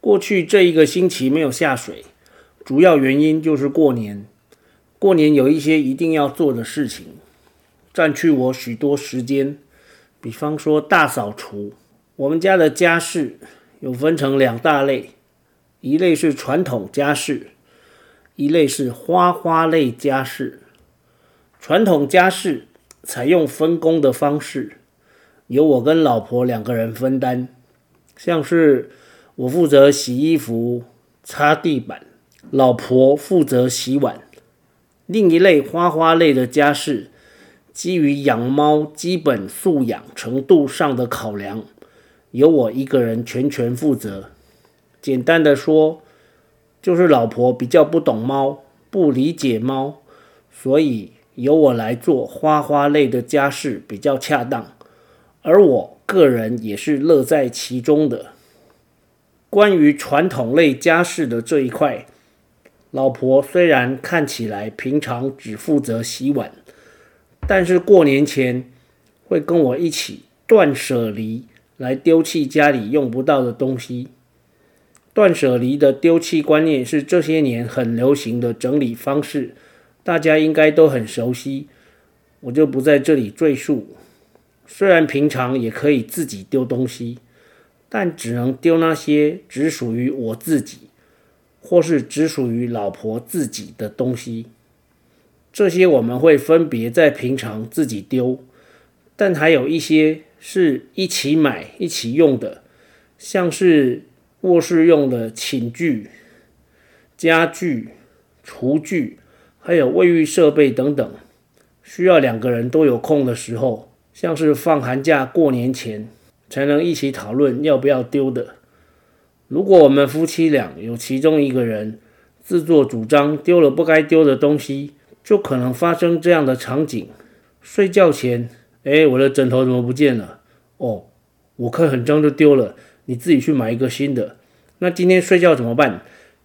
过去这一个星期没有下水，主要原因就是过年。过年有一些一定要做的事情，占据我许多时间。比方说大扫除。我们家的家事有分成两大类，一类是传统家事，一类是花花类家事。传统家事采用分工的方式，由我跟老婆两个人分担，像是。我负责洗衣服、擦地板，老婆负责洗碗。另一类花花类的家事，基于养猫基本素养程度上的考量，由我一个人全权负责。简单的说，就是老婆比较不懂猫，不理解猫，所以由我来做花花类的家事比较恰当，而我个人也是乐在其中的。关于传统类家事的这一块，老婆虽然看起来平常只负责洗碗，但是过年前会跟我一起断舍离，来丢弃家里用不到的东西。断舍离的丢弃观念是这些年很流行的整理方式，大家应该都很熟悉，我就不在这里赘述。虽然平常也可以自己丢东西。但只能丢那些只属于我自己，或是只属于老婆自己的东西。这些我们会分别在平常自己丢，但还有一些是一起买一起用的，像是卧室用的寝具、家具、厨具，还有卫浴设备等等，需要两个人都有空的时候，像是放寒假、过年前。才能一起讨论要不要丢的。如果我们夫妻俩有其中一个人自作主张丢了不该丢的东西，就可能发生这样的场景：睡觉前，哎，我的枕头怎么不见了？哦，我看很脏就丢了，你自己去买一个新的。那今天睡觉怎么办？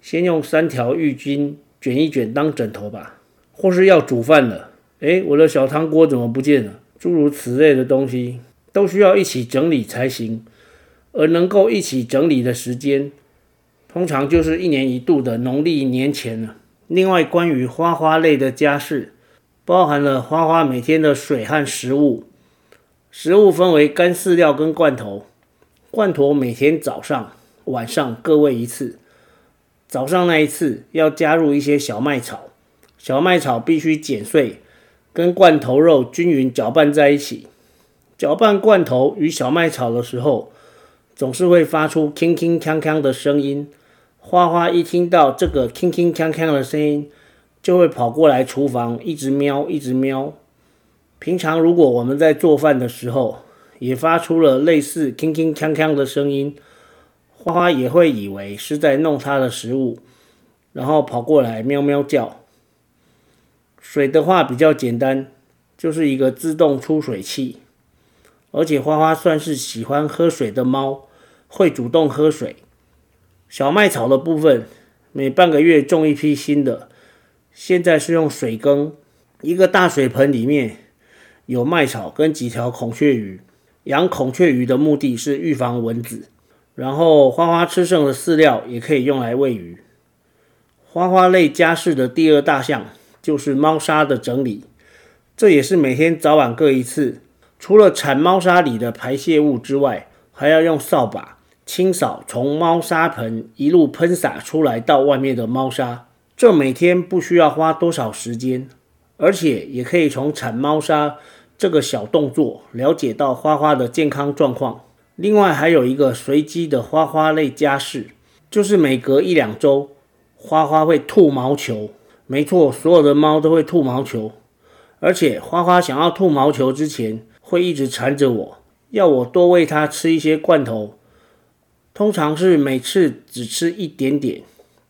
先用三条浴巾卷一卷当枕头吧。或是要煮饭了，哎，我的小汤锅怎么不见了？诸如此类的东西。都需要一起整理才行，而能够一起整理的时间，通常就是一年一度的农历年前了。另外，关于花花类的家事，包含了花花每天的水和食物。食物分为干饲料跟罐头，罐头每天早上、晚上各喂一次。早上那一次要加入一些小麦草，小麦草必须剪碎，跟罐头肉均匀搅拌在一起。搅拌罐头与小麦草的时候，总是会发出铿铿锵锵的声音。花花一听到这个铿铿锵锵的声音，就会跑过来厨房，一直瞄，一直瞄。平常如果我们在做饭的时候，也发出了类似铿铿锵锵的声音，花花也会以为是在弄它的食物，然后跑过来喵喵叫。水的话比较简单，就是一个自动出水器。而且花花算是喜欢喝水的猫，会主动喝水。小麦草的部分，每半个月种一批新的。现在是用水耕，一个大水盆里面有麦草跟几条孔雀鱼。养孔雀鱼的目的是预防蚊子，然后花花吃剩的饲料也可以用来喂鱼。花花类家事的第二大项就是猫砂的整理，这也是每天早晚各一次。除了铲猫砂里的排泄物之外，还要用扫把清扫从猫砂盆一路喷洒出来到外面的猫砂。这每天不需要花多少时间，而且也可以从铲猫砂这个小动作了解到花花的健康状况。另外还有一个随机的花花类家事，就是每隔一两周，花花会吐毛球。没错，所有的猫都会吐毛球，而且花花想要吐毛球之前，会一直缠着我，要我多喂它吃一些罐头，通常是每次只吃一点点，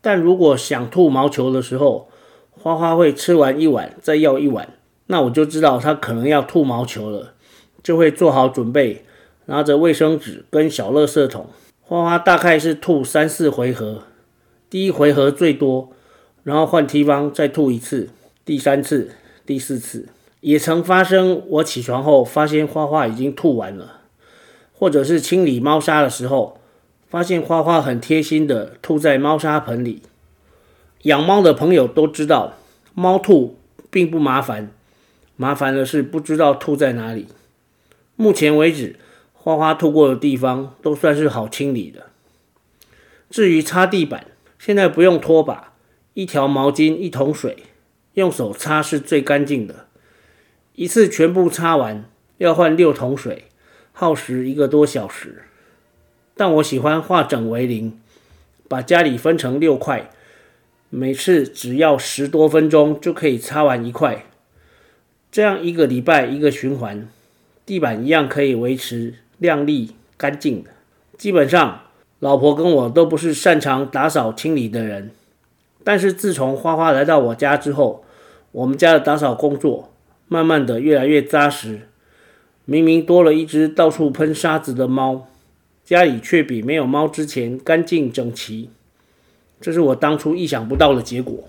但如果想吐毛球的时候，花花会吃完一碗再要一碗，那我就知道它可能要吐毛球了，就会做好准备，拿着卫生纸跟小垃圾桶。花花大概是吐三四回合，第一回合最多，然后换地方再吐一次，第三次、第四次。也曾发生，我起床后发现花花已经吐完了，或者是清理猫砂的时候，发现花花很贴心的吐在猫砂盆里。养猫的朋友都知道，猫吐并不麻烦，麻烦的是不知道吐在哪里。目前为止，花花吐过的地方都算是好清理的。至于擦地板，现在不用拖把，一条毛巾一桶水，用手擦是最干净的。一次全部擦完要换六桶水，耗时一个多小时。但我喜欢化整为零，把家里分成六块，每次只要十多分钟就可以擦完一块。这样一个礼拜一个循环，地板一样可以维持亮丽干净的。基本上，老婆跟我都不是擅长打扫清理的人，但是自从花花来到我家之后，我们家的打扫工作。慢慢的越来越扎实，明明多了一只到处喷沙子的猫，家里却比没有猫之前干净整齐。这是我当初意想不到的结果。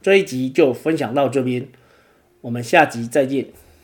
这一集就分享到这边，我们下集再见。